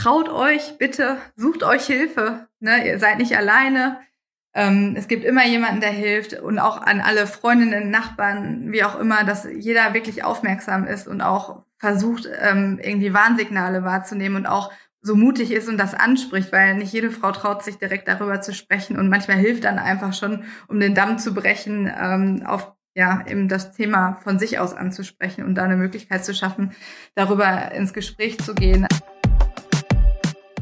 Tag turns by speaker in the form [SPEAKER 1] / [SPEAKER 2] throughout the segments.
[SPEAKER 1] traut euch bitte, sucht euch Hilfe. Ne? Ihr seid nicht alleine. Ähm, es gibt immer jemanden, der hilft und auch an alle Freundinnen, Nachbarn, wie auch immer, dass jeder wirklich aufmerksam ist und auch versucht, ähm, irgendwie Warnsignale wahrzunehmen und auch so mutig ist und das anspricht, weil nicht jede Frau traut sich direkt darüber zu sprechen und manchmal hilft dann einfach schon, um den Damm zu brechen, ähm, auf ja eben das Thema von sich aus anzusprechen und da eine Möglichkeit zu schaffen, darüber ins Gespräch zu gehen.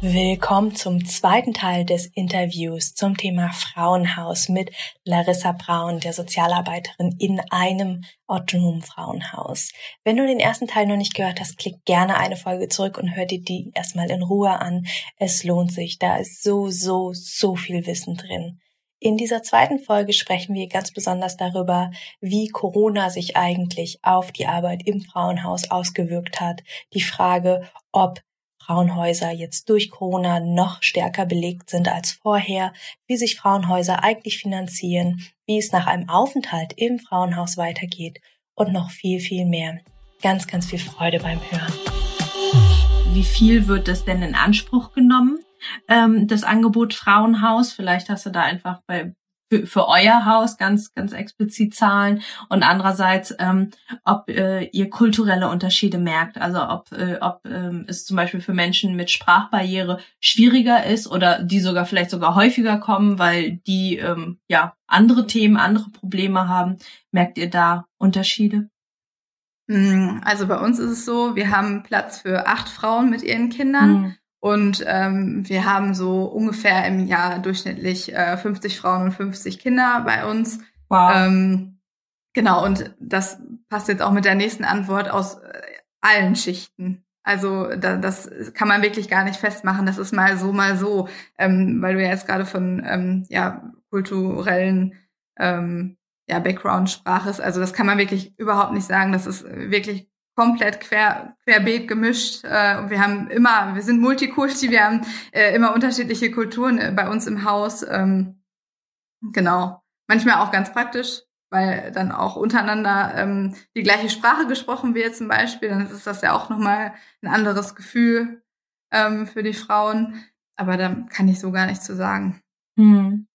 [SPEAKER 2] Willkommen zum zweiten Teil des Interviews zum Thema Frauenhaus mit Larissa Braun, der Sozialarbeiterin in einem autonomen Frauenhaus. Wenn du den ersten Teil noch nicht gehört hast, klick gerne eine Folge zurück und hör dir die erstmal in Ruhe an. Es lohnt sich. Da ist so, so, so viel Wissen drin. In dieser zweiten Folge sprechen wir ganz besonders darüber, wie Corona sich eigentlich auf die Arbeit im Frauenhaus ausgewirkt hat. Die Frage, ob Frauenhäuser jetzt durch Corona noch stärker belegt sind als vorher, wie sich Frauenhäuser eigentlich finanzieren, wie es nach einem Aufenthalt im Frauenhaus weitergeht und noch viel, viel mehr. Ganz, ganz viel Freude beim Hören.
[SPEAKER 3] Wie viel wird das denn in Anspruch genommen? Ähm, das Angebot Frauenhaus, vielleicht hast du da einfach bei für, für euer Haus ganz, ganz explizit Zahlen und andererseits, ähm, ob äh, ihr kulturelle Unterschiede merkt, also ob, äh, ob ähm, es zum Beispiel für Menschen mit Sprachbarriere schwieriger ist oder die sogar vielleicht sogar häufiger kommen, weil die ähm, ja andere Themen, andere Probleme haben. Merkt ihr da Unterschiede?
[SPEAKER 1] Mm, also bei uns ist es so, wir haben Platz für acht Frauen mit ihren Kindern. Mhm. Und ähm, wir haben so ungefähr im Jahr durchschnittlich äh, 50 Frauen und 50 Kinder bei uns. Wow. Ähm, genau, und das passt jetzt auch mit der nächsten Antwort aus äh, allen Schichten. Also da, das kann man wirklich gar nicht festmachen. Das ist mal so, mal so, ähm, weil du ja jetzt gerade von ähm, ja, kulturellen ähm, ja, Background sprachest. Also das kann man wirklich überhaupt nicht sagen. Das ist wirklich komplett quer, querbeet gemischt. Äh, und wir haben immer, wir sind Multikulti, wir haben äh, immer unterschiedliche Kulturen äh, bei uns im Haus. Ähm, genau. Manchmal auch ganz praktisch, weil dann auch untereinander ähm, die gleiche Sprache gesprochen wird zum Beispiel. Dann ist das ja auch nochmal ein anderes Gefühl ähm, für die Frauen. Aber da kann ich so gar nichts zu sagen.
[SPEAKER 3] Hm.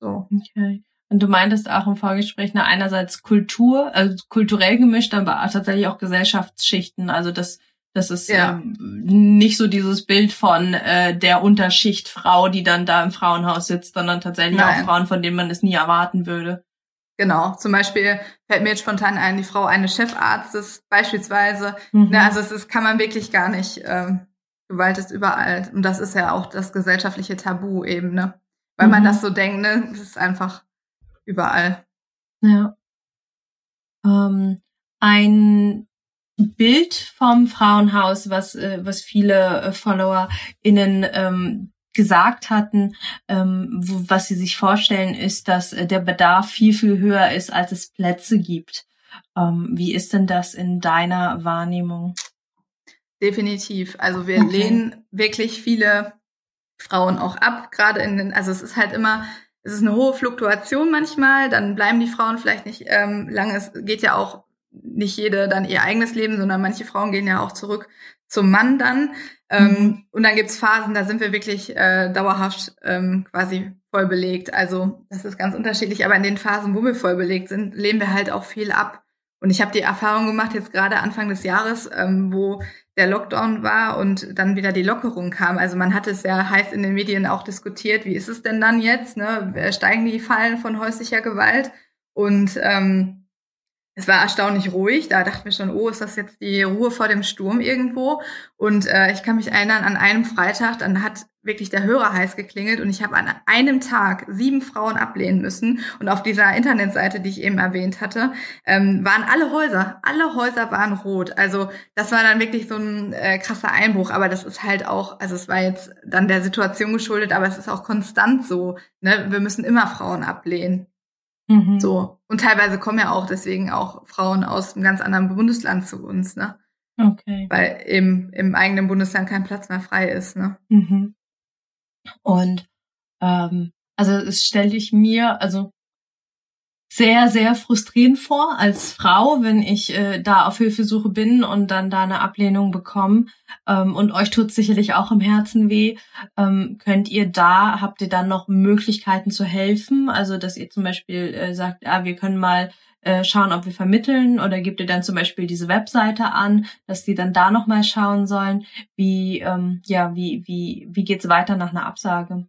[SPEAKER 3] So. Okay. Und du meintest auch im Vorgespräch, na, einerseits Kultur, also kulturell gemischt, aber tatsächlich auch Gesellschaftsschichten. Also das, das ist ja. ähm, nicht so dieses Bild von äh, der Unterschicht Frau, die dann da im Frauenhaus sitzt, sondern tatsächlich Nein. auch Frauen, von denen man es nie erwarten würde.
[SPEAKER 1] Genau, zum Beispiel fällt mir jetzt spontan ein, die Frau eines Chefarztes beispielsweise. Mhm. Ne, also es ist, kann man wirklich gar nicht, ähm, Gewalt ist überall. Und das ist ja auch das gesellschaftliche Tabu eben, ne? Weil mhm. man das so denkt, ne? Das ist einfach überall.
[SPEAKER 3] Ja. Ähm, ein Bild vom Frauenhaus, was, äh, was viele äh, FollowerInnen ähm, gesagt hatten, ähm, wo, was sie sich vorstellen, ist, dass äh, der Bedarf viel, viel höher ist, als es Plätze gibt. Ähm, wie ist denn das in deiner Wahrnehmung?
[SPEAKER 1] Definitiv. Also wir okay. lehnen wirklich viele Frauen auch ab, gerade in den, also es ist halt immer es ist eine hohe Fluktuation manchmal, dann bleiben die Frauen vielleicht nicht ähm, lange. Es geht ja auch nicht jede dann ihr eigenes Leben, sondern manche Frauen gehen ja auch zurück zum Mann dann. Ähm, mhm. Und dann gibt's Phasen, da sind wir wirklich äh, dauerhaft ähm, quasi voll belegt. Also das ist ganz unterschiedlich, aber in den Phasen, wo wir voll belegt sind, lehnen wir halt auch viel ab. Und ich habe die Erfahrung gemacht, jetzt gerade Anfang des Jahres, ähm, wo der Lockdown war und dann wieder die Lockerung kam. Also man hat es ja heiß in den Medien auch diskutiert, wie ist es denn dann jetzt? Ne? Steigen die Fallen von häuslicher Gewalt? Und ähm, es war erstaunlich ruhig. Da dachten wir schon, oh, ist das jetzt die Ruhe vor dem Sturm irgendwo? Und äh, ich kann mich erinnern, an einem Freitag, dann hat wirklich der Hörer heiß geklingelt und ich habe an einem Tag sieben Frauen ablehnen müssen. Und auf dieser Internetseite, die ich eben erwähnt hatte, ähm, waren alle Häuser, alle Häuser waren rot. Also das war dann wirklich so ein äh, krasser Einbruch. Aber das ist halt auch, also es war jetzt dann der Situation geschuldet, aber es ist auch konstant so. Ne? Wir müssen immer Frauen ablehnen. Mhm. So. Und teilweise kommen ja auch deswegen auch Frauen aus einem ganz anderen Bundesland zu uns, ne?
[SPEAKER 3] Okay.
[SPEAKER 1] Weil eben im eigenen Bundesland kein Platz mehr frei ist, ne?
[SPEAKER 3] Mhm. Und ähm, also es stelle ich mir, also sehr, sehr frustrierend vor als Frau, wenn ich äh, da auf Hilfesuche bin und dann da eine Ablehnung bekomme. Ähm, und euch tut sicherlich auch im Herzen weh. Ähm, könnt ihr da, habt ihr dann noch Möglichkeiten zu helfen? Also, dass ihr zum Beispiel äh, sagt, ah, wir können mal äh, schauen, ob wir vermitteln oder gebt ihr dann zum Beispiel diese Webseite an, dass die dann da nochmal schauen sollen, wie, ähm, ja, wie, wie, wie geht's weiter nach einer Absage?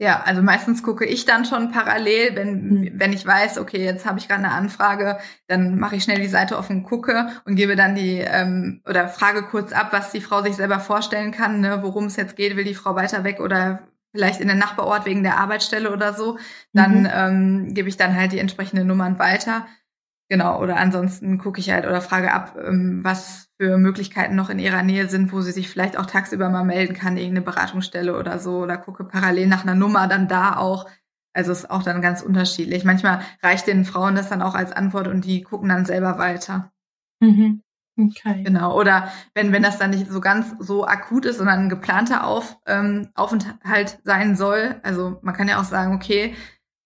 [SPEAKER 1] Ja, also meistens gucke ich dann schon parallel, wenn, mhm. wenn ich weiß, okay, jetzt habe ich gerade eine Anfrage, dann mache ich schnell die Seite offen, gucke und gebe dann die ähm, oder frage kurz ab, was die Frau sich selber vorstellen kann, ne, worum es jetzt geht, will die Frau weiter weg oder vielleicht in den Nachbarort wegen der Arbeitsstelle oder so. Dann mhm. ähm, gebe ich dann halt die entsprechenden Nummern weiter. Genau, oder ansonsten gucke ich halt oder frage ab, ähm, was für Möglichkeiten noch in ihrer Nähe sind, wo sie sich vielleicht auch tagsüber mal melden kann, irgendeine Beratungsstelle oder so, oder gucke parallel nach einer Nummer dann da auch. Also ist auch dann ganz unterschiedlich. Manchmal reicht den Frauen das dann auch als Antwort und die gucken dann selber weiter.
[SPEAKER 3] Mhm. Okay.
[SPEAKER 1] Genau. Oder wenn, wenn das dann nicht so ganz so akut ist, sondern ein geplanter Auf, ähm, Aufenthalt sein soll. Also man kann ja auch sagen, okay,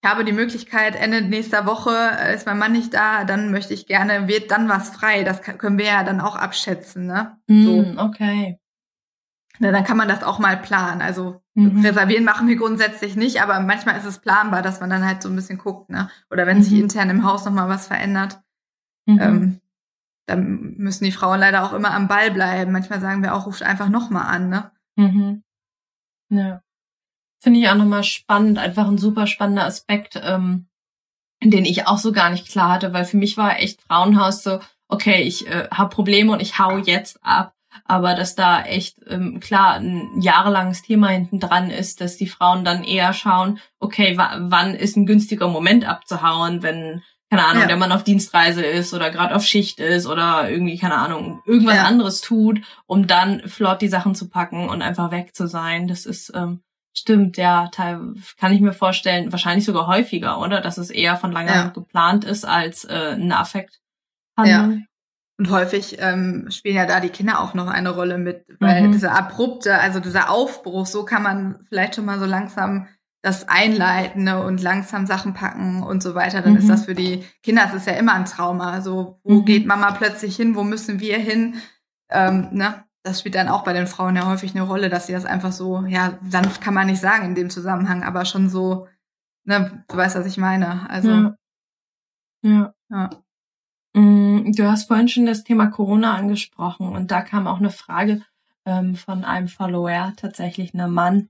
[SPEAKER 1] ich habe die Möglichkeit, Ende nächster Woche äh, ist mein Mann nicht da, dann möchte ich gerne, wird dann was frei. Das können wir ja dann auch abschätzen, ne?
[SPEAKER 3] Mm, so. Okay.
[SPEAKER 1] Na, dann kann man das auch mal planen. Also mhm. reservieren machen wir grundsätzlich nicht, aber manchmal ist es planbar, dass man dann halt so ein bisschen guckt, ne? Oder wenn mhm. sich intern im Haus nochmal was verändert, mhm. ähm, dann müssen die Frauen leider auch immer am Ball bleiben. Manchmal sagen wir auch, ruft einfach nochmal an, ne?
[SPEAKER 3] Mhm. Ja. Finde ich auch nochmal spannend, einfach ein super spannender Aspekt, ähm, den ich auch so gar nicht klar hatte, weil für mich war echt Frauenhaus so, okay, ich äh, habe Probleme und ich hau jetzt ab. Aber dass da echt ähm, klar ein jahrelanges Thema hinten dran ist, dass die Frauen dann eher schauen, okay, wann ist ein günstiger Moment abzuhauen, wenn, keine Ahnung, ja. der Mann auf Dienstreise ist oder gerade auf Schicht ist oder irgendwie, keine Ahnung, irgendwas ja. anderes tut, um dann flott die Sachen zu packen und einfach weg zu sein. Das ist ähm, Stimmt, ja, teil, kann ich mir vorstellen, wahrscheinlich sogar häufiger, oder? Dass es eher von langer ja. Geplant ist als äh, ein Affekt.
[SPEAKER 1] Ja. Und häufig ähm, spielen ja da die Kinder auch noch eine Rolle mit, weil mhm. dieser abrupte, also dieser Aufbruch, so kann man vielleicht schon mal so langsam das einleiten ne, und langsam Sachen packen und so weiter. Dann mhm. ist das für die Kinder, es ist ja immer ein Trauma. Also wo mhm. geht Mama plötzlich hin, wo müssen wir hin? Ähm, ne? Das spielt dann auch bei den Frauen ja häufig eine Rolle, dass sie das einfach so, ja, sanft kann man nicht sagen in dem Zusammenhang, aber schon so, ne, du weißt, was ich meine. Also.
[SPEAKER 3] Ja. ja. ja. Mm, du hast vorhin schon das Thema Corona angesprochen und da kam auch eine Frage ähm, von einem Follower, tatsächlich einem Mann,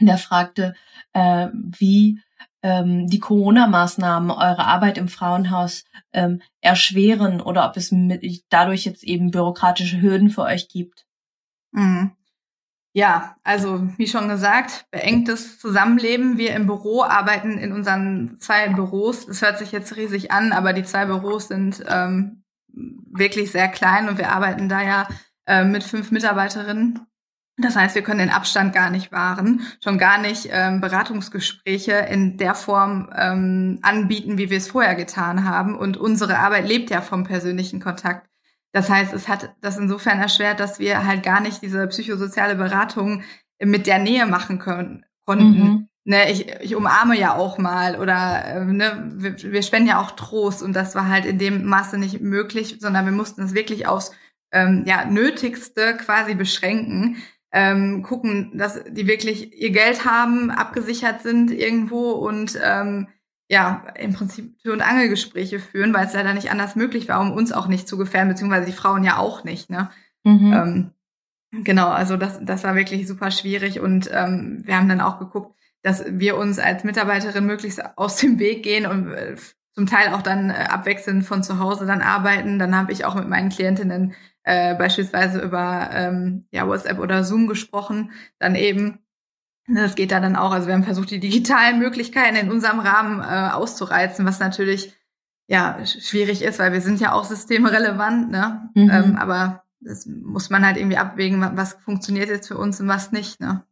[SPEAKER 3] der fragte, äh, wie ähm, die Corona-Maßnahmen eure Arbeit im Frauenhaus ähm, erschweren oder ob es mit, dadurch jetzt eben bürokratische Hürden für euch gibt.
[SPEAKER 1] Mhm. Ja, also wie schon gesagt, beengtes Zusammenleben. Wir im Büro arbeiten in unseren zwei Büros. Das hört sich jetzt riesig an, aber die zwei Büros sind ähm, wirklich sehr klein und wir arbeiten da ja äh, mit fünf Mitarbeiterinnen das heißt, wir können den Abstand gar nicht wahren, schon gar nicht ähm, Beratungsgespräche in der Form ähm, anbieten, wie wir es vorher getan haben. Und unsere Arbeit lebt ja vom persönlichen Kontakt. Das heißt, es hat das insofern erschwert, dass wir halt gar nicht diese psychosoziale Beratung mit der Nähe machen können, konnten. Mhm. Ne, ich, ich umarme ja auch mal oder äh, ne, wir, wir spenden ja auch Trost und das war halt in dem Maße nicht möglich, sondern wir mussten es wirklich aufs ähm, ja, Nötigste quasi beschränken ähm, gucken, dass die wirklich ihr Geld haben, abgesichert sind irgendwo und ähm, ja, im Prinzip Tür- und Angelgespräche führen, weil es leider nicht anders möglich war, um uns auch nicht zu gefährden, beziehungsweise die Frauen ja auch nicht. Ne? Mhm. Ähm, genau, also das, das war wirklich super schwierig und ähm, wir haben dann auch geguckt, dass wir uns als Mitarbeiterin möglichst aus dem Weg gehen und äh, zum Teil auch dann äh, abwechselnd von zu Hause dann arbeiten. Dann habe ich auch mit meinen Klientinnen äh, beispielsweise über ähm, ja, WhatsApp oder Zoom gesprochen, dann eben. Das geht da dann auch. Also wir haben versucht, die digitalen Möglichkeiten in unserem Rahmen äh, auszureizen, was natürlich ja schwierig ist, weil wir sind ja auch systemrelevant, ne? Mhm. Ähm, aber das muss man halt irgendwie abwägen, was funktioniert jetzt für uns und was nicht, ne?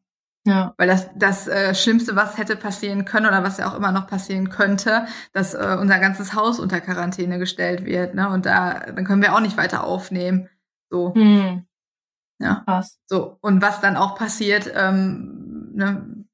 [SPEAKER 1] Ja. Weil das das äh, Schlimmste, was hätte passieren können oder was ja auch immer noch passieren könnte, dass äh, unser ganzes Haus unter Quarantäne gestellt wird, ne? Und da dann können wir auch nicht weiter aufnehmen. So. Hm. Ja. Krass. So. Und was dann auch passiert, ähm, ne,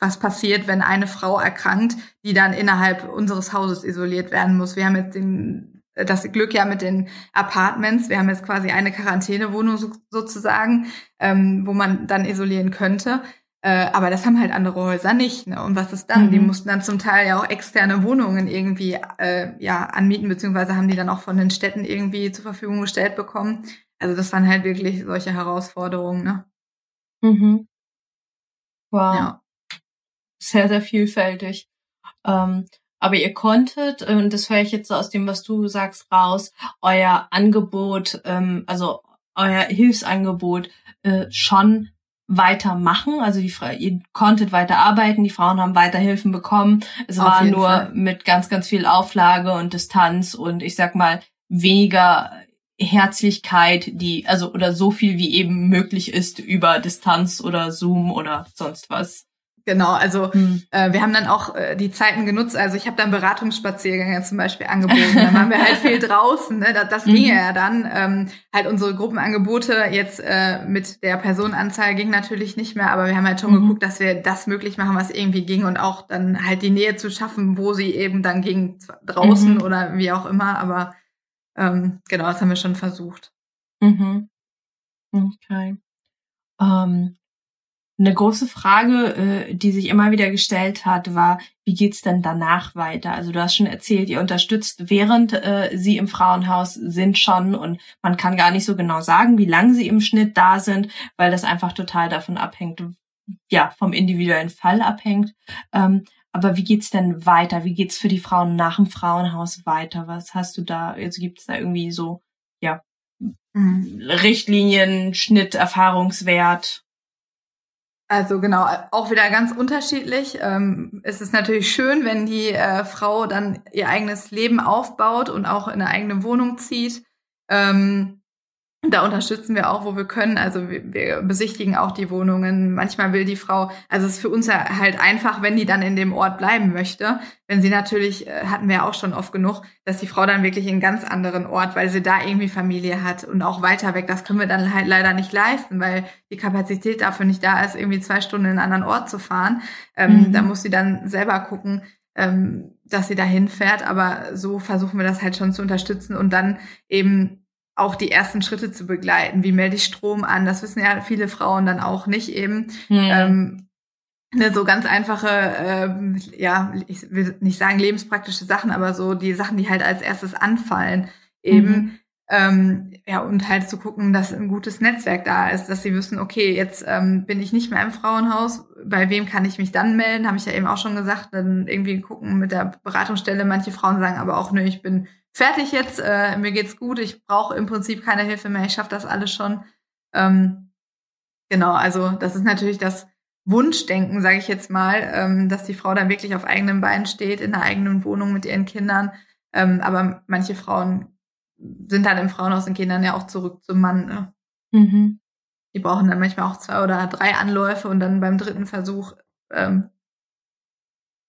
[SPEAKER 1] was passiert, wenn eine Frau erkrankt, die dann innerhalb unseres Hauses isoliert werden muss. Wir haben jetzt den, das Glück ja mit den Apartments. Wir haben jetzt quasi eine Quarantänewohnung so, sozusagen, ähm, wo man dann isolieren könnte. Äh, aber das haben halt andere Häuser nicht. Ne? Und was ist dann? Mhm. Die mussten dann zum Teil ja auch externe Wohnungen irgendwie äh, ja anmieten, beziehungsweise haben die dann auch von den Städten irgendwie zur Verfügung gestellt bekommen. Also das waren halt wirklich solche Herausforderungen. Ne?
[SPEAKER 3] Mhm. Wow. Ja sehr, sehr vielfältig. Ähm, aber ihr konntet, und das höre ich jetzt so aus dem, was du sagst, raus, euer Angebot, ähm, also euer Hilfsangebot äh, schon weitermachen. Also die ihr konntet weiter arbeiten, die Frauen haben weiter Hilfen bekommen. Es Auf war nur Fall. mit ganz, ganz viel Auflage und Distanz und ich sag mal weniger Herzlichkeit, die, also oder so viel wie eben möglich ist über Distanz oder Zoom oder sonst was.
[SPEAKER 1] Genau, also hm. äh, wir haben dann auch äh, die Zeiten genutzt. Also ich habe dann Beratungsspaziergänge zum Beispiel angeboten. Dann waren wir halt viel draußen. Ne? Das, das mhm. ging ja dann. Ähm, halt unsere Gruppenangebote jetzt äh, mit der Personenanzahl ging natürlich nicht mehr, aber wir haben halt schon mhm. geguckt, dass wir das möglich machen, was irgendwie ging und auch dann halt die Nähe zu schaffen, wo sie eben dann ging, draußen mhm. oder wie auch immer. Aber ähm, genau, das haben wir schon versucht.
[SPEAKER 3] Mhm. Okay. Ähm, eine große Frage, äh, die sich immer wieder gestellt hat, war, wie geht's denn danach weiter? Also du hast schon erzählt, ihr unterstützt, während äh, sie im Frauenhaus sind schon und man kann gar nicht so genau sagen, wie lange sie im Schnitt da sind, weil das einfach total davon abhängt, ja, vom individuellen Fall abhängt. Ähm, aber wie geht's denn weiter? Wie geht's für die Frauen nach dem Frauenhaus weiter? Was hast du da? Also gibt es da irgendwie so, ja, mhm. Richtlinien, Schnitt, Erfahrungswert?
[SPEAKER 1] Also genau, auch wieder ganz unterschiedlich. Ähm, es ist natürlich schön, wenn die äh, Frau dann ihr eigenes Leben aufbaut und auch in eine eigene Wohnung zieht. Ähm, da unterstützen wir auch, wo wir können. Also wir, wir, besichtigen auch die Wohnungen. Manchmal will die Frau, also es ist für uns ja halt einfach, wenn die dann in dem Ort bleiben möchte. Wenn sie natürlich, äh, hatten wir auch schon oft genug, dass die Frau dann wirklich in einen ganz anderen Ort, weil sie da irgendwie Familie hat und auch weiter weg. Das können wir dann halt leider nicht leisten, weil die Kapazität dafür nicht da ist, irgendwie zwei Stunden in einen anderen Ort zu fahren. Ähm, mhm. Da muss sie dann selber gucken, ähm, dass sie da hinfährt. Aber so versuchen wir das halt schon zu unterstützen und dann eben auch die ersten Schritte zu begleiten. Wie melde ich Strom an? Das wissen ja viele Frauen dann auch nicht eben. Mhm. Ähm, ne, so ganz einfache, ähm, ja, ich will nicht sagen lebenspraktische Sachen, aber so die Sachen, die halt als erstes anfallen, eben. Mhm. Ähm, ja, und halt zu gucken, dass ein gutes Netzwerk da ist, dass sie wissen, okay, jetzt ähm, bin ich nicht mehr im Frauenhaus, bei wem kann ich mich dann melden, habe ich ja eben auch schon gesagt, dann irgendwie gucken mit der Beratungsstelle. Manche Frauen sagen aber auch, nö, ich bin fertig jetzt, äh, mir geht's gut, ich brauche im Prinzip keine Hilfe mehr, ich schaffe das alles schon. Ähm, genau, also das ist natürlich das Wunschdenken, sage ich jetzt mal, ähm, dass die Frau dann wirklich auf eigenen Beinen steht, in einer eigenen Wohnung mit ihren Kindern. Ähm, aber manche Frauen sind dann im Frauenhaus und gehen dann ja auch zurück zum Mann. Ne? Mhm. Die brauchen dann manchmal auch zwei oder drei Anläufe und dann beim dritten Versuch ähm,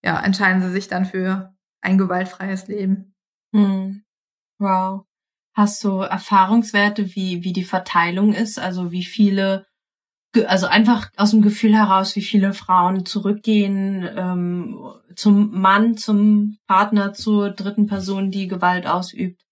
[SPEAKER 1] ja, entscheiden sie sich dann für ein gewaltfreies Leben.
[SPEAKER 3] Hm. Wow. Hast du Erfahrungswerte, wie, wie die Verteilung ist? Also wie viele, also einfach aus dem Gefühl heraus, wie viele Frauen zurückgehen ähm, zum Mann, zum Partner, zur dritten Person, die Gewalt ausübt?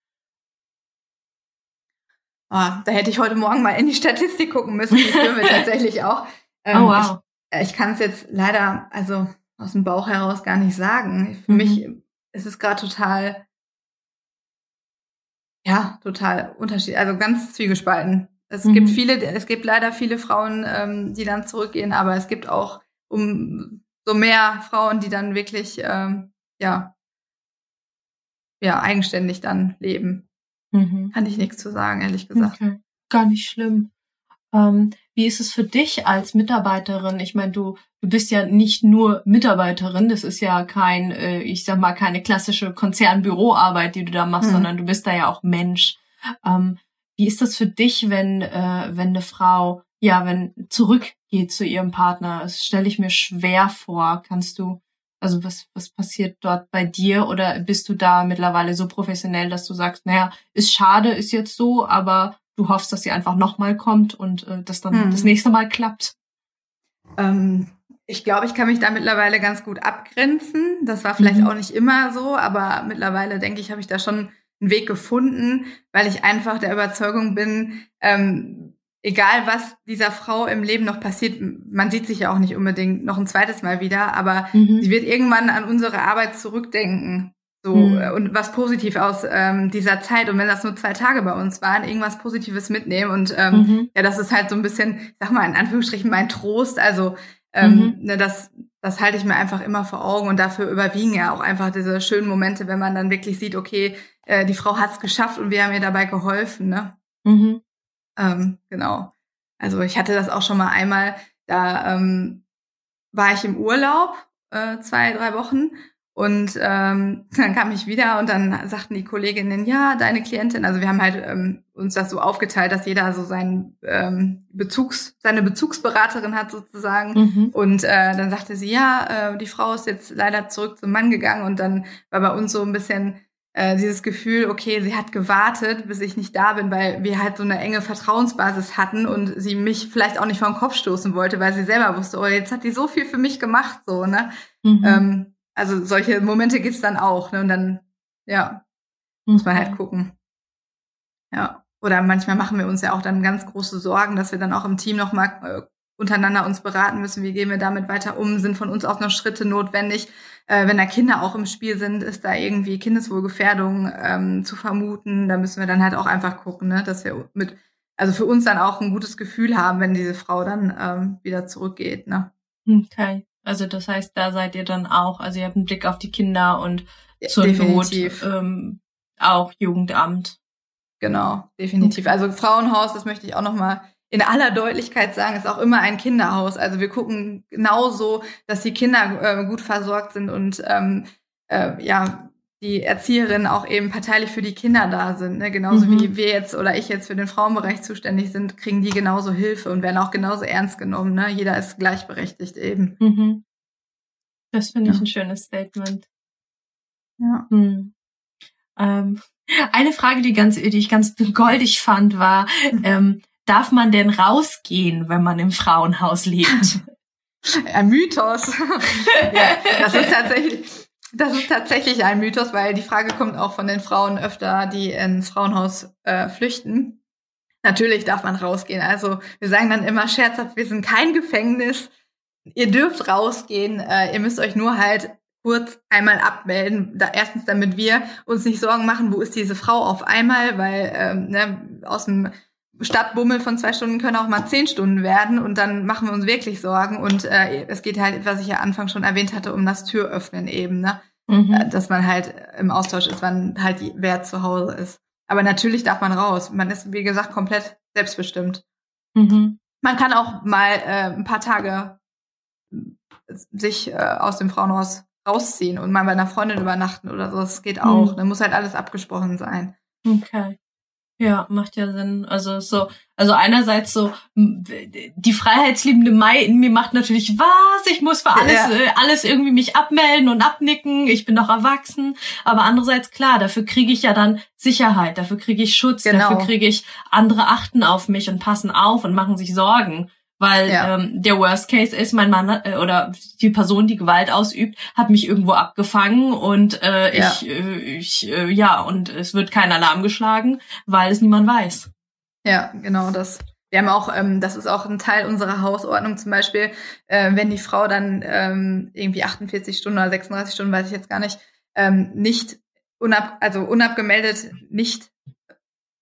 [SPEAKER 1] Oh, da hätte ich heute Morgen mal in die Statistik gucken müssen. Die führen wir tatsächlich auch. Ähm, oh, wow. Ich, ich kann es jetzt leider, also aus dem Bauch heraus gar nicht sagen. Für mhm. mich ist es gerade total ja, total unterschiedlich, also ganz zwiegespalten. Es mhm. gibt viele, es gibt leider viele Frauen, ähm, die dann zurückgehen, aber es gibt auch um so mehr Frauen, die dann wirklich ähm, ja ja eigenständig dann leben. Mhm. Kann ich nichts zu sagen, ehrlich gesagt. Okay.
[SPEAKER 3] Gar nicht schlimm. Ähm, wie ist es für dich als Mitarbeiterin? Ich meine, du, du bist ja nicht nur Mitarbeiterin, das ist ja kein, äh, ich sag mal, keine klassische Konzernbüroarbeit, die du da machst, mhm. sondern du bist da ja auch Mensch. Ähm, wie ist das für dich, wenn, äh, wenn eine Frau ja, wenn zurückgeht zu ihrem Partner? Das stelle ich mir schwer vor. Kannst du, also was, was passiert dort bei dir? Oder bist du da mittlerweile so professionell, dass du sagst, naja, ist schade, ist jetzt so, aber du hoffst, dass sie einfach nochmal kommt und äh, das dann hm. das nächste Mal klappt?
[SPEAKER 1] Ähm, ich glaube, ich kann mich da mittlerweile ganz gut abgrenzen. Das war vielleicht mhm. auch nicht immer so, aber mittlerweile denke ich, habe ich da schon einen Weg gefunden, weil ich einfach der Überzeugung bin, ähm, egal was dieser Frau im Leben noch passiert, man sieht sich ja auch nicht unbedingt noch ein zweites Mal wieder, aber mhm. sie wird irgendwann an unsere Arbeit zurückdenken. So, mhm. und was positiv aus ähm, dieser Zeit. Und wenn das nur zwei Tage bei uns waren, irgendwas Positives mitnehmen. Und ähm, mhm. ja, das ist halt so ein bisschen, ich sag mal, in Anführungsstrichen mein Trost. Also ähm, mhm. ne, das, das halte ich mir einfach immer vor Augen und dafür überwiegen ja auch einfach diese schönen Momente, wenn man dann wirklich sieht, okay, äh, die Frau hat es geschafft und wir haben ihr dabei geholfen. Ne? Mhm. Ähm, genau. Also ich hatte das auch schon mal einmal, da ähm, war ich im Urlaub, äh, zwei, drei Wochen und ähm, dann kam ich wieder und dann sagten die Kolleginnen, ja, deine Klientin, also wir haben halt ähm, uns das so aufgeteilt, dass jeder so seinen ähm, Bezugs, seine Bezugsberaterin hat sozusagen. Mhm. Und äh, dann sagte sie, ja, äh, die Frau ist jetzt leider zurück zum Mann gegangen und dann war bei uns so ein bisschen äh, dieses Gefühl, okay, sie hat gewartet, bis ich nicht da bin, weil wir halt so eine enge Vertrauensbasis hatten und sie mich vielleicht auch nicht vor den Kopf stoßen wollte, weil sie selber wusste, oh, jetzt hat die so viel für mich gemacht, so, ne? Mhm. Ähm, also solche Momente gibt's dann auch, ne? Und dann, ja, muss man halt gucken. Ja. Oder manchmal machen wir uns ja auch dann ganz große Sorgen, dass wir dann auch im Team nochmal äh, untereinander uns beraten müssen, wie gehen wir damit weiter um, sind von uns auch noch Schritte notwendig. Äh, wenn da Kinder auch im Spiel sind, ist da irgendwie Kindeswohlgefährdung ähm, zu vermuten. Da müssen wir dann halt auch einfach gucken, ne, dass wir mit, also für uns dann auch ein gutes Gefühl haben, wenn diese Frau dann ähm, wieder zurückgeht. Ne?
[SPEAKER 3] Okay. Also das heißt, da seid ihr dann auch, also ihr habt einen Blick auf die Kinder und zur definitiv. Not ähm, auch Jugendamt.
[SPEAKER 1] Genau, definitiv. Also Frauenhaus, das möchte ich auch nochmal in aller Deutlichkeit sagen, ist auch immer ein Kinderhaus. Also wir gucken genauso, dass die Kinder äh, gut versorgt sind und ähm, äh, ja, die Erzieherinnen auch eben parteilich für die Kinder da sind. Ne? Genauso mhm. wie wir jetzt oder ich jetzt für den Frauenbereich zuständig sind, kriegen die genauso Hilfe und werden auch genauso ernst genommen. Ne? Jeder ist gleichberechtigt eben. Mhm.
[SPEAKER 3] Das finde ich ja. ein schönes Statement.
[SPEAKER 1] Ja.
[SPEAKER 3] Hm. Ähm, eine Frage, die, ganz, die ich ganz goldig fand, war, ähm, darf man denn rausgehen, wenn man im Frauenhaus lebt?
[SPEAKER 1] Ein Mythos. ja, das ist tatsächlich, das ist tatsächlich ein Mythos, weil die Frage kommt auch von den Frauen öfter, die ins Frauenhaus äh, flüchten. Natürlich darf man rausgehen. Also wir sagen dann immer scherzhaft, wir sind kein Gefängnis. Ihr dürft rausgehen. Äh, ihr müsst euch nur halt kurz einmal abmelden. Da, erstens, damit wir uns nicht Sorgen machen, wo ist diese Frau auf einmal, weil ähm, ne, aus dem Stadtbummel von zwei Stunden können auch mal zehn Stunden werden und dann machen wir uns wirklich Sorgen. Und äh, es geht halt, was ich ja Anfang schon erwähnt hatte, um das Türöffnen eben, ne? Mhm. Äh, dass man halt im Austausch ist, wann halt wer zu Hause ist. Aber natürlich darf man raus. Man ist, wie gesagt, komplett selbstbestimmt. Mhm. Man kann auch mal äh, ein paar Tage sich äh, aus dem Frauenhaus rausziehen und mal bei einer Freundin übernachten oder so. Das geht auch. Mhm. Dann muss halt alles abgesprochen sein.
[SPEAKER 3] Okay. Ja, macht ja Sinn. Also so, also einerseits so die freiheitsliebende Mai in mir macht natürlich was, ich muss für alles ja. äh, alles irgendwie mich abmelden und abnicken, ich bin doch erwachsen, aber andererseits klar, dafür kriege ich ja dann Sicherheit, dafür kriege ich Schutz, genau. dafür kriege ich andere achten auf mich und passen auf und machen sich Sorgen. Weil ja. ähm, der Worst Case ist, mein Mann äh, oder die Person, die Gewalt ausübt, hat mich irgendwo abgefangen und äh, ja. ich, äh, ich äh, ja, und es wird kein Alarm geschlagen, weil es niemand weiß.
[SPEAKER 1] Ja, genau das. Wir haben auch, ähm, das ist auch ein Teil unserer Hausordnung zum Beispiel, äh, wenn die Frau dann ähm, irgendwie 48 Stunden oder 36 Stunden, weiß ich jetzt gar nicht, ähm, nicht unab, also unabgemeldet nicht,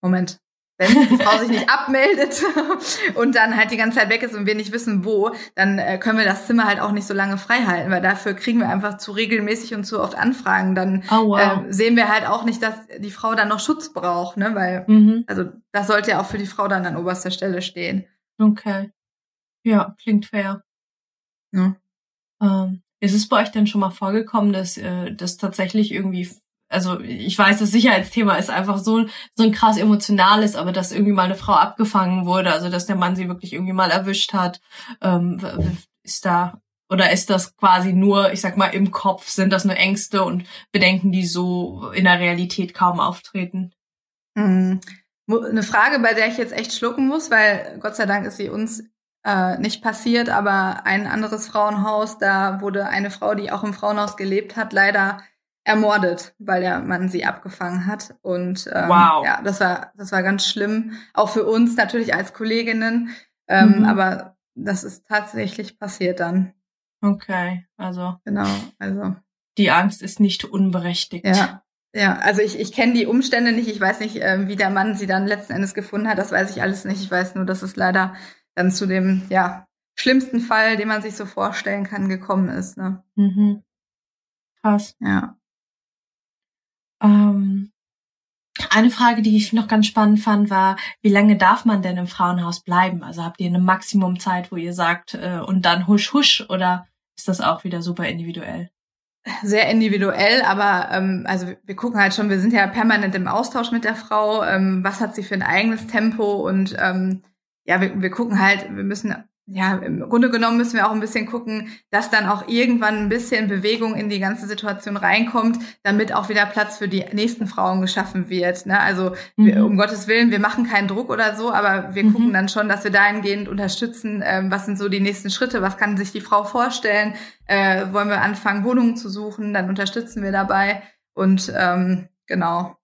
[SPEAKER 1] Moment, wenn die Frau sich nicht abmeldet und dann halt die ganze Zeit weg ist und wir nicht wissen, wo, dann äh, können wir das Zimmer halt auch nicht so lange frei halten, weil dafür kriegen wir einfach zu regelmäßig und zu oft Anfragen. Dann oh, wow. äh, sehen wir halt auch nicht, dass die Frau dann noch Schutz braucht, ne? Weil, mhm. also das sollte ja auch für die Frau dann an oberster Stelle stehen.
[SPEAKER 3] Okay. Ja, klingt fair. Ja. Ähm, ist es bei euch denn schon mal vorgekommen, dass, äh, dass tatsächlich irgendwie also ich weiß, das Sicherheitsthema ist einfach so, so ein krass emotionales, aber dass irgendwie mal eine Frau abgefangen wurde, also dass der Mann sie wirklich irgendwie mal erwischt hat, ähm, ist da, oder ist das quasi nur, ich sag mal, im Kopf, sind das nur Ängste und Bedenken, die so in der Realität kaum auftreten?
[SPEAKER 1] Mhm. Eine Frage, bei der ich jetzt echt schlucken muss, weil Gott sei Dank ist sie uns äh, nicht passiert, aber ein anderes Frauenhaus, da wurde eine Frau, die auch im Frauenhaus gelebt hat, leider ermordet, weil der Mann sie abgefangen hat. Und ähm, wow. ja, das war, das war ganz schlimm. Auch für uns natürlich als Kolleginnen. Ähm, mhm. Aber das ist tatsächlich passiert dann.
[SPEAKER 3] Okay, also.
[SPEAKER 1] Genau, also.
[SPEAKER 3] Die Angst ist nicht unberechtigt.
[SPEAKER 1] Ja. Ja, also ich, ich kenne die Umstände nicht. Ich weiß nicht, äh, wie der Mann sie dann letzten Endes gefunden hat. Das weiß ich alles nicht. Ich weiß nur, dass es leider dann zu dem ja schlimmsten Fall, den man sich so vorstellen kann, gekommen ist. Ne?
[SPEAKER 3] Mhm. Krass.
[SPEAKER 1] Ja.
[SPEAKER 3] Ähm, eine Frage, die ich noch ganz spannend fand, war, wie lange darf man denn im Frauenhaus bleiben? Also habt ihr eine Maximumzeit, wo ihr sagt, äh, und dann husch husch, oder ist das auch wieder super individuell?
[SPEAKER 1] Sehr individuell, aber ähm, also wir gucken halt schon, wir sind ja permanent im Austausch mit der Frau, ähm, was hat sie für ein eigenes Tempo und ähm, ja, wir, wir gucken halt, wir müssen ja, im Grunde genommen müssen wir auch ein bisschen gucken, dass dann auch irgendwann ein bisschen Bewegung in die ganze Situation reinkommt, damit auch wieder Platz für die nächsten Frauen geschaffen wird. Ne? Also mhm. wir, um Gottes Willen, wir machen keinen Druck oder so, aber wir mhm. gucken dann schon, dass wir dahingehend unterstützen, ähm, was sind so die nächsten Schritte, was kann sich die Frau vorstellen, äh, wollen wir anfangen, Wohnungen zu suchen, dann unterstützen wir dabei und ähm, genau.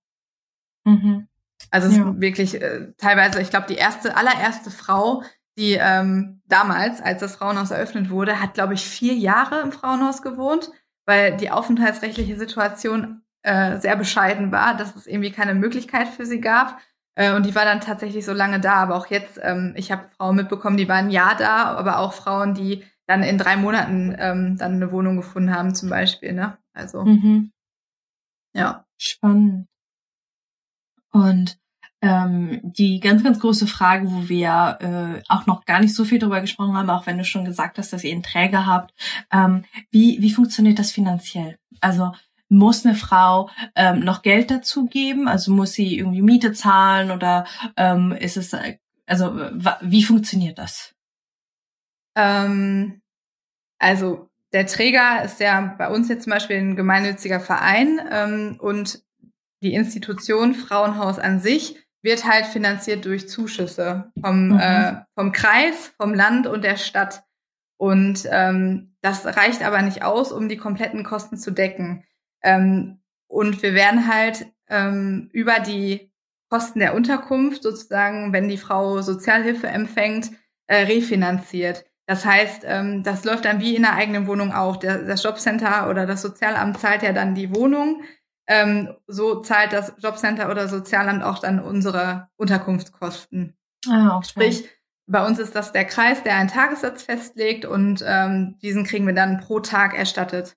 [SPEAKER 3] Mhm.
[SPEAKER 1] Also es ja. ist wirklich äh, teilweise, ich glaube, die erste, allererste Frau, die ähm, damals, als das Frauenhaus eröffnet wurde, hat, glaube ich, vier Jahre im Frauenhaus gewohnt, weil die aufenthaltsrechtliche Situation äh, sehr bescheiden war, dass es irgendwie keine Möglichkeit für sie gab. Äh, und die war dann tatsächlich so lange da. Aber auch jetzt, ähm, ich habe Frauen mitbekommen, die waren ein Jahr da, aber auch Frauen, die dann in drei Monaten ähm, dann eine Wohnung gefunden haben, zum Beispiel. Ne? Also
[SPEAKER 3] mhm.
[SPEAKER 1] ja.
[SPEAKER 3] Spannend. Und ähm, die ganz, ganz große Frage, wo wir äh, auch noch gar nicht so viel darüber gesprochen haben, auch wenn du schon gesagt hast, dass ihr einen Träger habt, ähm, wie, wie funktioniert das finanziell? Also muss eine Frau ähm, noch Geld dazu geben? Also muss sie irgendwie Miete zahlen oder ähm, ist es, also wie funktioniert das?
[SPEAKER 1] Ähm, also der Träger ist ja bei uns jetzt zum Beispiel ein gemeinnütziger Verein ähm, und die Institution Frauenhaus an sich wird halt finanziert durch Zuschüsse vom, mhm. äh, vom Kreis, vom Land und der Stadt. Und ähm, das reicht aber nicht aus, um die kompletten Kosten zu decken. Ähm, und wir werden halt ähm, über die Kosten der Unterkunft sozusagen, wenn die Frau Sozialhilfe empfängt, äh, refinanziert. Das heißt, ähm, das läuft dann wie in der eigenen Wohnung auch. Der, das Jobcenter oder das Sozialamt zahlt ja dann die Wohnung ähm, so zahlt das Jobcenter oder Sozialamt auch dann unsere Unterkunftskosten.
[SPEAKER 3] Ah, okay.
[SPEAKER 1] Sprich, bei uns ist das der Kreis, der einen Tagessatz festlegt und ähm, diesen kriegen wir dann pro Tag erstattet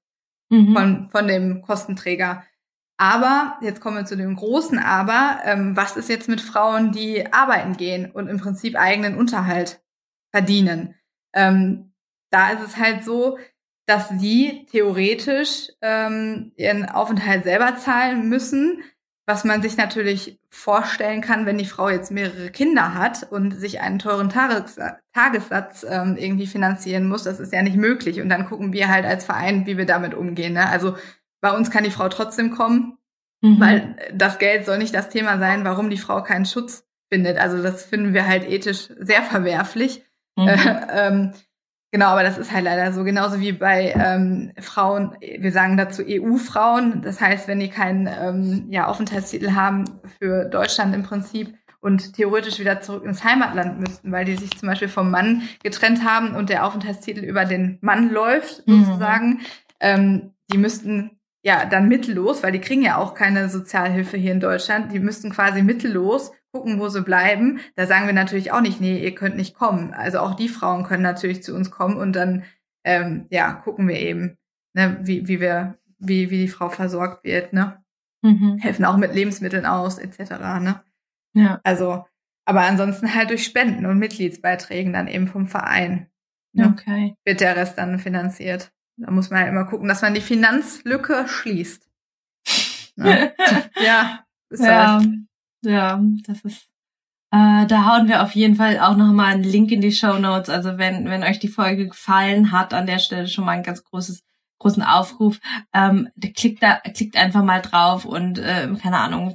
[SPEAKER 1] mhm. von, von dem Kostenträger. Aber, jetzt kommen wir zu dem großen Aber, ähm, was ist jetzt mit Frauen, die arbeiten gehen und im Prinzip eigenen Unterhalt verdienen? Ähm, da ist es halt so, dass sie theoretisch ähm, ihren Aufenthalt selber zahlen müssen, was man sich natürlich vorstellen kann, wenn die Frau jetzt mehrere Kinder hat und sich einen teuren Tages Tagessatz ähm, irgendwie finanzieren muss. Das ist ja nicht möglich. Und dann gucken wir halt als Verein, wie wir damit umgehen. Ne? Also bei uns kann die Frau trotzdem kommen, mhm. weil das Geld soll nicht das Thema sein, warum die Frau keinen Schutz findet. Also das finden wir halt ethisch sehr verwerflich. Mhm. Äh, ähm, Genau, aber das ist halt leider so. Genauso wie bei ähm, Frauen, wir sagen dazu EU-Frauen. Das heißt, wenn die keinen ähm, ja, Aufenthaltstitel haben für Deutschland im Prinzip und theoretisch wieder zurück ins Heimatland müssten, weil die sich zum Beispiel vom Mann getrennt haben und der Aufenthaltstitel über den Mann läuft, mhm. sozusagen, mhm. ähm, die müssten ja dann mittellos, weil die kriegen ja auch keine Sozialhilfe hier in Deutschland, die müssten quasi mittellos gucken, wo sie bleiben. Da sagen wir natürlich auch nicht, nee, ihr könnt nicht kommen. Also auch die Frauen können natürlich zu uns kommen und dann ähm, ja gucken wir eben, ne, wie, wie wir, wie, wie die Frau versorgt wird, ne? Mhm. Helfen auch mit Lebensmitteln aus, etc. Ne?
[SPEAKER 3] Ja.
[SPEAKER 1] Also, aber ansonsten halt durch Spenden und Mitgliedsbeiträgen dann eben vom Verein. Ne?
[SPEAKER 3] Okay.
[SPEAKER 1] Wird der Rest dann finanziert. Da muss man halt immer gucken, dass man die Finanzlücke schließt. Ne? ja,
[SPEAKER 3] ist ja, halt. ja, das ist. Äh, da hauen wir auf jeden Fall auch nochmal einen Link in die Show Notes. Also wenn, wenn euch die Folge gefallen hat, an der Stelle schon mal ein ganz großes großen Aufruf. Ähm, klickt da, klickt einfach mal drauf und äh, keine Ahnung,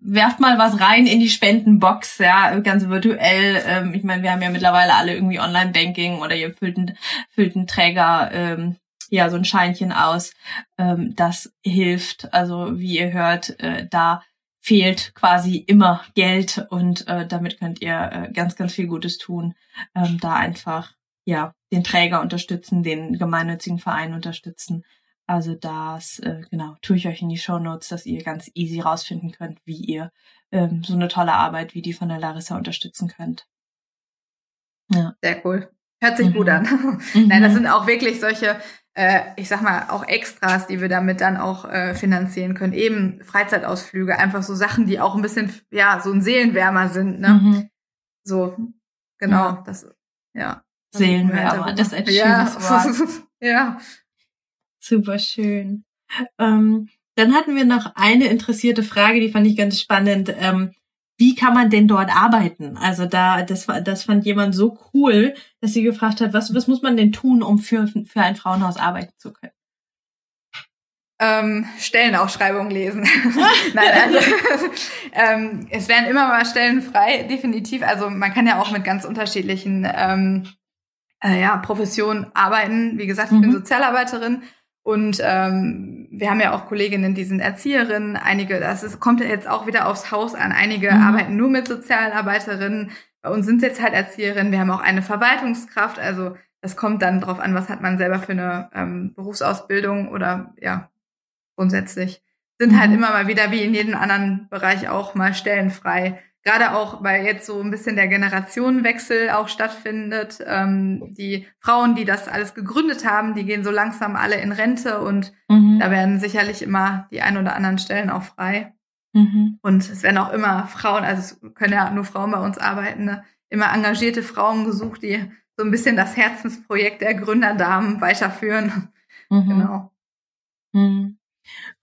[SPEAKER 3] werft mal was rein in die Spendenbox, ja, ganz virtuell. Ähm, ich meine, wir haben ja mittlerweile alle irgendwie Online-Banking oder ihr füllt einen, füllt einen Träger, ähm, ja, so ein Scheinchen aus. Ähm, das hilft. Also wie ihr hört, äh, da fehlt quasi immer Geld und äh, damit könnt ihr äh, ganz, ganz viel Gutes tun. Ähm, da einfach, ja, den Träger unterstützen, den gemeinnützigen Verein unterstützen. Also das, äh, genau, tue ich euch in die Show Notes, dass ihr ganz easy rausfinden könnt, wie ihr ähm, so eine tolle Arbeit wie die von der Larissa unterstützen könnt.
[SPEAKER 1] Ja. Sehr cool. Hört sich mhm. gut an. Mhm. Nein, das sind auch wirklich solche, äh, ich sag mal, auch Extras, die wir damit dann auch äh, finanzieren können. Eben Freizeitausflüge, einfach so Sachen, die auch ein bisschen, ja, so ein Seelenwärmer sind, ne? Mhm. So, genau, ja. das, ja.
[SPEAKER 3] Seelenwärmer, das ist ein schönes ja. Wort. ja. Super schön. Ähm, dann hatten wir noch eine interessierte Frage, die fand ich ganz spannend. Ähm, wie kann man denn dort arbeiten? Also da, das, das fand jemand so cool, dass sie gefragt hat, was, was muss man denn tun, um für, für ein Frauenhaus arbeiten zu können?
[SPEAKER 1] Ähm, Stellenausschreibungen lesen. Nein, also ähm, es werden immer mal Stellen frei, definitiv. Also man kann ja auch mit ganz unterschiedlichen ähm, äh, ja, Professionen arbeiten. Wie gesagt, ich mhm. bin Sozialarbeiterin und ähm, wir haben ja auch Kolleginnen, die sind Erzieherinnen. Einige, das ist, kommt ja jetzt auch wieder aufs Haus an. Einige mhm. arbeiten nur mit Sozialarbeiterinnen. Bei uns sind jetzt halt Erzieherinnen. Wir haben auch eine Verwaltungskraft. Also das kommt dann drauf an, was hat man selber für eine ähm, Berufsausbildung oder ja, grundsätzlich. Sind halt mhm. immer mal wieder, wie in jedem anderen Bereich auch, mal Stellen frei gerade auch, weil jetzt so ein bisschen der Generationenwechsel auch stattfindet. Ähm, die Frauen, die das alles gegründet haben, die gehen so langsam alle in Rente und mhm. da werden sicherlich immer die ein oder anderen Stellen auch frei. Mhm. Und es werden auch immer Frauen, also es können ja nur Frauen bei uns arbeiten, ne? immer engagierte Frauen gesucht, die so ein bisschen das Herzensprojekt der Gründerdamen weiterführen. Mhm. Genau.
[SPEAKER 3] Mhm.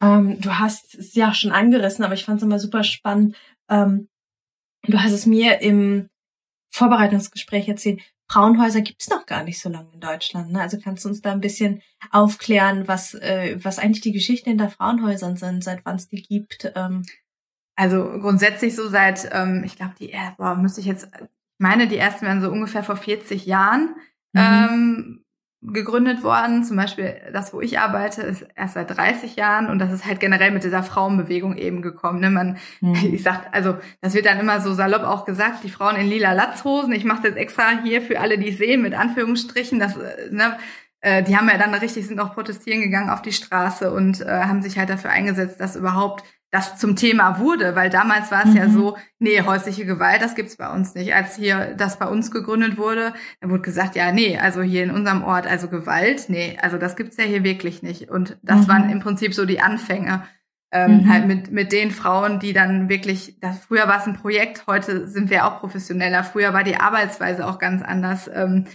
[SPEAKER 3] Ähm, du hast es ja schon angerissen, aber ich fand es immer super spannend. Ähm, Du hast es mir im Vorbereitungsgespräch erzählt. Frauenhäuser gibt es noch gar nicht so lange in Deutschland. Ne? Also kannst du uns da ein bisschen aufklären, was, äh, was eigentlich die Geschichten hinter Frauenhäusern sind, seit wann es die gibt? Ähm.
[SPEAKER 1] Also grundsätzlich so seit, ähm, ich glaube, die, boah, müsste ich jetzt, ich meine, die ersten werden so ungefähr vor 40 Jahren mhm. ähm, gegründet worden. Zum Beispiel das, wo ich arbeite, ist erst seit 30 Jahren und das ist halt generell mit dieser Frauenbewegung eben gekommen. Ne? Man, mhm. ich sag, also das wird dann immer so salopp auch gesagt, die Frauen in lila Latzhosen. Ich mache das extra hier für alle, die es sehen, mit Anführungsstrichen. Das, ne, äh, die haben ja dann richtig, sind auch protestieren gegangen auf die Straße und äh, haben sich halt dafür eingesetzt, dass überhaupt das zum Thema wurde, weil damals war es mhm. ja so, nee, häusliche Gewalt, das gibt's bei uns nicht. Als hier das bei uns gegründet wurde, dann wurde gesagt, ja, nee, also hier in unserem Ort, also Gewalt, nee, also das gibt's ja hier wirklich nicht. Und das mhm. waren im Prinzip so die Anfänge. Ähm, mhm. halt mit, mit den Frauen, die dann wirklich, das, früher war es ein Projekt, heute sind wir auch professioneller. Früher war die Arbeitsweise auch ganz anders. Ähm,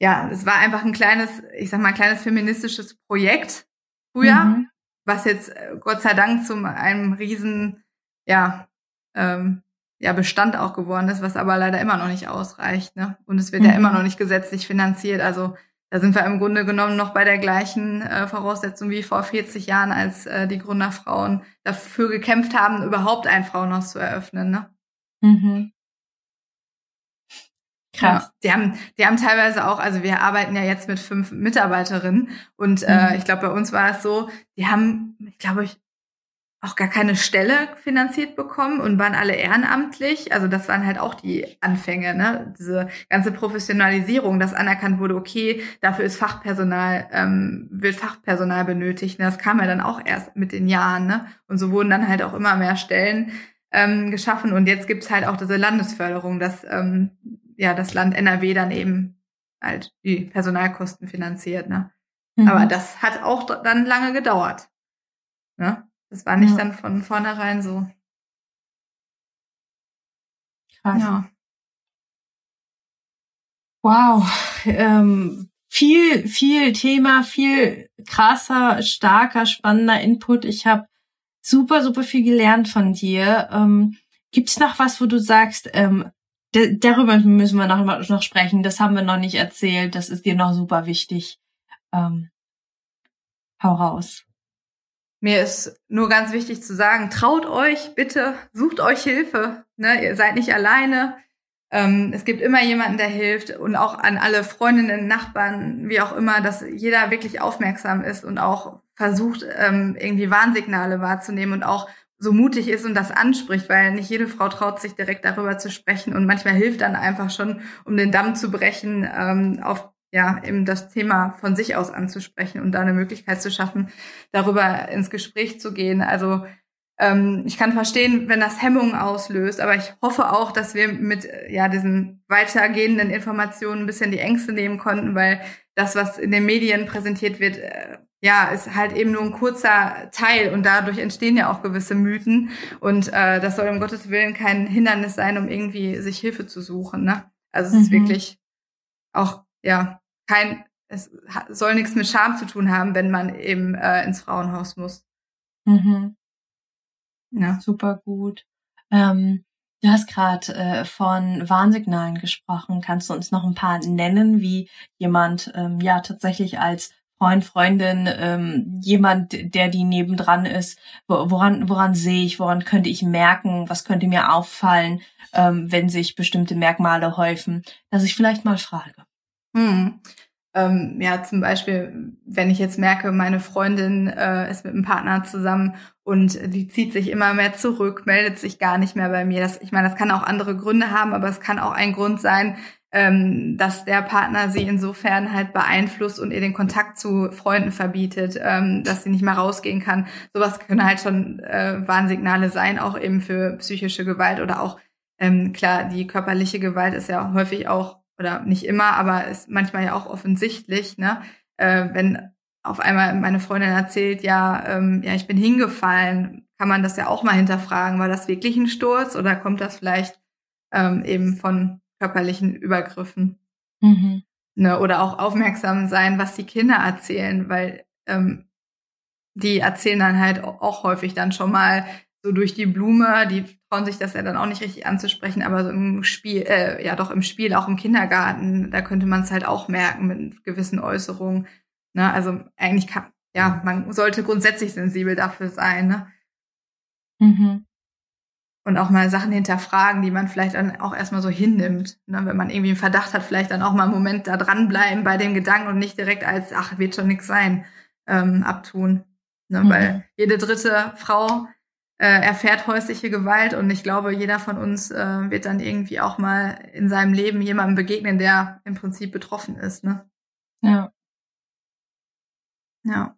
[SPEAKER 1] ja, es war einfach ein kleines, ich sag mal, ein kleines feministisches Projekt früher. Mhm was jetzt äh, Gott sei Dank zum einem riesen, ja, ähm, ja, Bestand auch geworden ist, was aber leider immer noch nicht ausreicht. Ne? Und es wird mhm. ja immer noch nicht gesetzlich finanziert. Also da sind wir im Grunde genommen noch bei der gleichen äh, Voraussetzung wie vor 40 Jahren, als äh, die Gründerfrauen dafür gekämpft haben, überhaupt ein Frauenhaus zu eröffnen. Ne? Mhm. Krass. Ja, die haben, die haben teilweise auch, also wir arbeiten ja jetzt mit fünf Mitarbeiterinnen und äh, mhm. äh, ich glaube, bei uns war es so, die haben, ich glaube, ich auch gar keine Stelle finanziert bekommen und waren alle ehrenamtlich. Also das waren halt auch die Anfänge, ne? Diese ganze Professionalisierung, dass anerkannt wurde, okay, dafür ist Fachpersonal, ähm, wird Fachpersonal benötigt. Ne? Das kam ja dann auch erst mit den Jahren, ne? Und so wurden dann halt auch immer mehr Stellen ähm, geschaffen. Und jetzt gibt's halt auch diese Landesförderung, dass ähm, ja das Land NRW dann eben halt die Personalkosten finanziert. Ne? Mhm. Aber das hat auch dann lange gedauert. Ne? Das war nicht ja. dann von vornherein so.
[SPEAKER 3] Krass. Ja. Wow. Ähm, viel, viel Thema, viel krasser, starker, spannender Input. Ich habe super, super viel gelernt von dir. Ähm, Gibt es noch was, wo du sagst, ähm, darüber müssen wir noch, noch sprechen, das haben wir noch nicht erzählt, das ist dir noch super wichtig. Ähm, hau raus.
[SPEAKER 1] Mir ist nur ganz wichtig zu sagen, traut euch bitte, sucht euch Hilfe. Ne? Ihr seid nicht alleine. Ähm, es gibt immer jemanden, der hilft und auch an alle Freundinnen, Nachbarn, wie auch immer, dass jeder wirklich aufmerksam ist und auch versucht, ähm, irgendwie Warnsignale wahrzunehmen und auch so mutig ist und das anspricht, weil nicht jede Frau traut sich direkt darüber zu sprechen und manchmal hilft dann einfach schon, um den Damm zu brechen, ähm, auf ja eben das Thema von sich aus anzusprechen und da eine Möglichkeit zu schaffen, darüber ins Gespräch zu gehen. Also ähm, ich kann verstehen, wenn das Hemmungen auslöst, aber ich hoffe auch, dass wir mit ja diesen weitergehenden Informationen ein bisschen die Ängste nehmen konnten, weil das, was in den Medien präsentiert wird, äh, ja, ist halt eben nur ein kurzer Teil und dadurch entstehen ja auch gewisse Mythen und äh, das soll um Gottes Willen kein Hindernis sein, um irgendwie sich Hilfe zu suchen. Ne? Also es mhm. ist wirklich auch ja kein, es soll nichts mit Scham zu tun haben, wenn man eben äh, ins Frauenhaus muss.
[SPEAKER 3] Mhm. Ja, super gut. Ähm, du hast gerade äh, von Warnsignalen gesprochen. Kannst du uns noch ein paar nennen, wie jemand ähm, ja tatsächlich als Freund, Freundin, ähm, jemand, der die nebendran ist, woran, woran sehe ich, woran könnte ich merken, was könnte mir auffallen, ähm, wenn sich bestimmte Merkmale häufen, dass ich vielleicht mal frage.
[SPEAKER 1] Hm. Ähm, ja, zum Beispiel, wenn ich jetzt merke, meine Freundin äh, ist mit einem Partner zusammen und die zieht sich immer mehr zurück, meldet sich gar nicht mehr bei mir. Das, ich meine, das kann auch andere Gründe haben, aber es kann auch ein Grund sein, ähm, dass der Partner sie insofern halt beeinflusst und ihr den Kontakt zu Freunden verbietet, ähm, dass sie nicht mehr rausgehen kann. Sowas können halt schon äh, Warnsignale sein, auch eben für psychische Gewalt oder auch ähm, klar, die körperliche Gewalt ist ja häufig auch oder nicht immer, aber ist manchmal ja auch offensichtlich, ne? Äh, wenn auf einmal meine Freundin erzählt, ja, ähm, ja, ich bin hingefallen, kann man das ja auch mal hinterfragen, war das wirklich ein Sturz oder kommt das vielleicht ähm, eben von körperlichen Übergriffen? Mhm. Ne? Oder auch aufmerksam sein, was die Kinder erzählen, weil ähm, die erzählen dann halt auch häufig dann schon mal so durch die Blume, die trauen sich das ja dann auch nicht richtig anzusprechen, aber so im Spiel, äh, ja doch im Spiel, auch im Kindergarten, da könnte man es halt auch merken mit gewissen Äußerungen. Ne? Also eigentlich kann, ja, man sollte grundsätzlich sensibel dafür sein, ne? Mhm. Und auch mal Sachen hinterfragen, die man vielleicht dann auch erstmal so hinnimmt. Ne? Wenn man irgendwie einen Verdacht hat, vielleicht dann auch mal einen Moment da dranbleiben bei dem Gedanken und nicht direkt als, ach, wird schon nix sein, ähm, abtun. Ne? Mhm. Weil jede dritte Frau äh, erfährt häusliche Gewalt und ich glaube, jeder von uns äh, wird dann irgendwie auch mal in seinem Leben jemandem begegnen, der im Prinzip betroffen ist. Ne?
[SPEAKER 3] Ja.
[SPEAKER 1] Ja.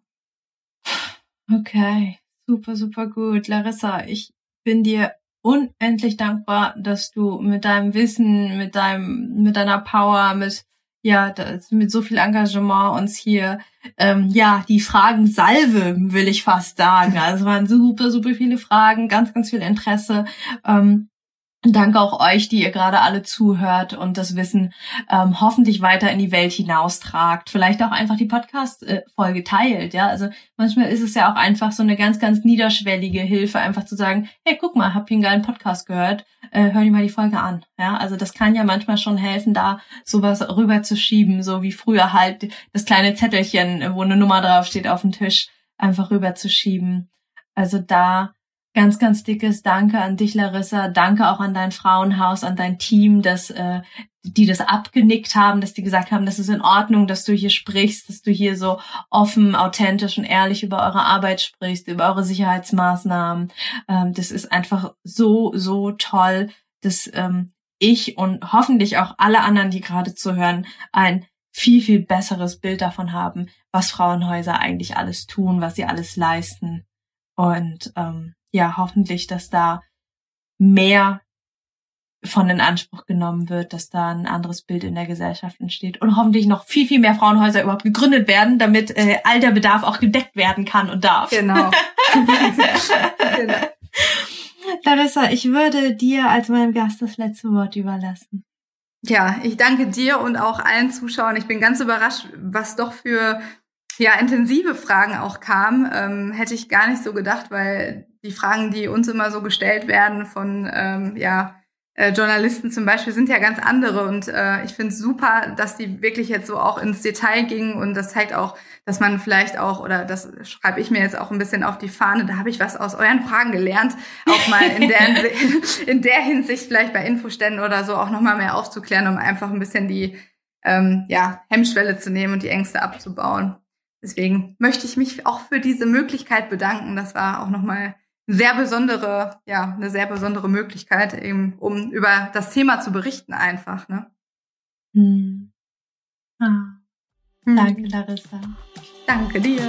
[SPEAKER 3] Okay, super, super gut. Larissa, ich bin dir unendlich dankbar, dass du mit deinem Wissen, mit deinem, mit deiner Power, mit ja, das, mit so viel Engagement uns hier, ähm, ja, die Fragen Salve, will ich fast sagen. Also es waren super, super viele Fragen, ganz, ganz viel Interesse. Ähm, Danke auch euch, die ihr gerade alle zuhört und das Wissen ähm, hoffentlich weiter in die Welt hinaustragt. Vielleicht auch einfach die Podcast-Folge teilt. Ja, also manchmal ist es ja auch einfach so eine ganz, ganz niederschwellige Hilfe, einfach zu sagen: Hey, guck mal, hab hier einen geilen Podcast gehört. Äh, hör dir mal die Folge an. Ja, also das kann ja manchmal schon helfen, da sowas rüberzuschieben, so wie früher halt das kleine Zettelchen, wo eine Nummer draufsteht, auf den Tisch einfach rüberzuschieben. Also da Ganz, ganz dickes Danke an dich, Larissa. Danke auch an dein Frauenhaus, an dein Team, dass äh, die das abgenickt haben, dass die gesagt haben, das ist in Ordnung, dass du hier sprichst, dass du hier so offen, authentisch und ehrlich über eure Arbeit sprichst, über eure Sicherheitsmaßnahmen. Ähm, das ist einfach so, so toll, dass ähm, ich und hoffentlich auch alle anderen, die gerade zuhören, ein viel, viel besseres Bild davon haben, was Frauenhäuser eigentlich alles tun, was sie alles leisten. Und ähm, ja, hoffentlich, dass da mehr von in Anspruch genommen wird, dass da ein anderes Bild in der Gesellschaft entsteht und hoffentlich noch viel, viel mehr Frauenhäuser überhaupt gegründet werden, damit äh, all der Bedarf auch gedeckt werden kann und darf.
[SPEAKER 1] Genau.
[SPEAKER 3] genau. Larissa, ich würde dir als meinem Gast das letzte Wort überlassen.
[SPEAKER 1] Ja, ich danke dir und auch allen Zuschauern. Ich bin ganz überrascht, was doch für ja intensive Fragen auch kamen. Ähm, hätte ich gar nicht so gedacht, weil die Fragen, die uns immer so gestellt werden von ähm, ja, äh, Journalisten zum Beispiel, sind ja ganz andere. Und äh, ich finde es super, dass die wirklich jetzt so auch ins Detail gingen. Und das zeigt auch, dass man vielleicht auch, oder das schreibe ich mir jetzt auch ein bisschen auf die Fahne, da habe ich was aus euren Fragen gelernt, auch mal in der, in der Hinsicht vielleicht bei Infoständen oder so auch nochmal mehr aufzuklären, um einfach ein bisschen die ähm, ja, Hemmschwelle zu nehmen und die Ängste abzubauen. Deswegen möchte ich mich auch für diese Möglichkeit bedanken. Das war auch nochmal sehr besondere, ja, eine sehr besondere Möglichkeit, eben, um über das Thema zu berichten einfach, ne? Hm.
[SPEAKER 4] Ah. Hm. Danke, Larissa.
[SPEAKER 1] Danke dir.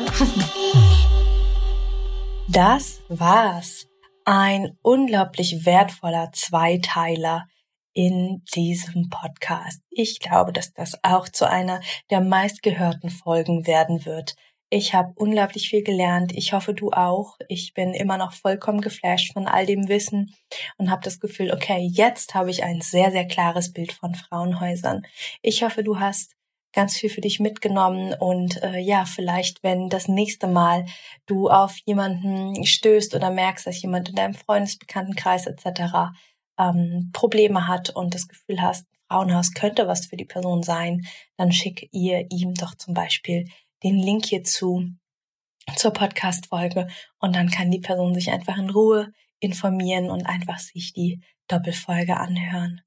[SPEAKER 3] Das war's. Ein unglaublich wertvoller Zweiteiler in diesem Podcast. Ich glaube, dass das auch zu einer der meistgehörten Folgen werden wird. Ich habe unglaublich viel gelernt. Ich hoffe, du auch. Ich bin immer noch vollkommen geflasht von all dem Wissen und habe das Gefühl, okay, jetzt habe ich ein sehr, sehr klares Bild von Frauenhäusern. Ich hoffe, du hast ganz viel für dich mitgenommen und äh, ja, vielleicht, wenn das nächste Mal du auf jemanden stößt oder merkst, dass jemand in deinem Freundesbekanntenkreis etc ähm, Probleme hat und das Gefühl hast, Frauenhaus könnte was für die Person sein, dann schick ihr ihm doch zum Beispiel den Link hierzu zur Podcast-Folge und dann kann die Person sich einfach in Ruhe informieren und einfach sich die Doppelfolge anhören.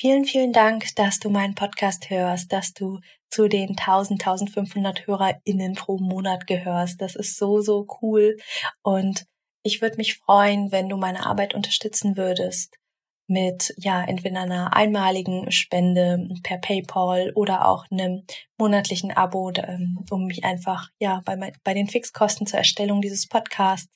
[SPEAKER 3] Vielen, vielen Dank, dass du meinen Podcast hörst, dass du zu den 1000, 1500 HörerInnen pro Monat gehörst. Das ist so, so cool. Und ich würde mich freuen, wenn du meine Arbeit unterstützen würdest mit ja entweder einer einmaligen Spende per PayPal oder auch einem monatlichen Abo, ähm, um mich einfach ja bei, bei den Fixkosten zur Erstellung dieses Podcasts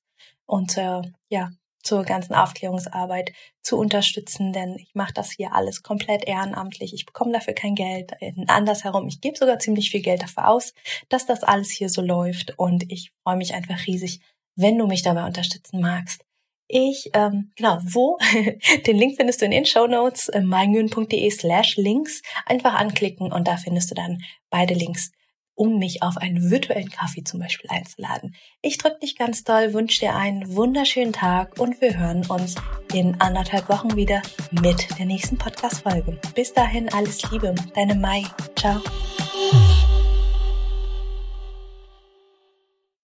[SPEAKER 3] und zur ja zur ganzen Aufklärungsarbeit zu unterstützen, denn ich mache das hier alles komplett ehrenamtlich. Ich bekomme dafür kein Geld. Andersherum, ich gebe sogar ziemlich viel Geld dafür aus, dass das alles hier so läuft und ich freue mich einfach riesig, wenn du mich dabei unterstützen magst. Ich, ähm, genau, wo? Den Link findest du in den Show Notes, äh, slash links. Einfach anklicken und da findest du dann beide Links, um mich auf einen virtuellen Kaffee zum Beispiel einzuladen. Ich drücke dich ganz doll, wünsche dir einen wunderschönen Tag und wir hören uns in anderthalb Wochen wieder mit der nächsten Podcast-Folge. Bis dahin alles Liebe, deine Mai. Ciao.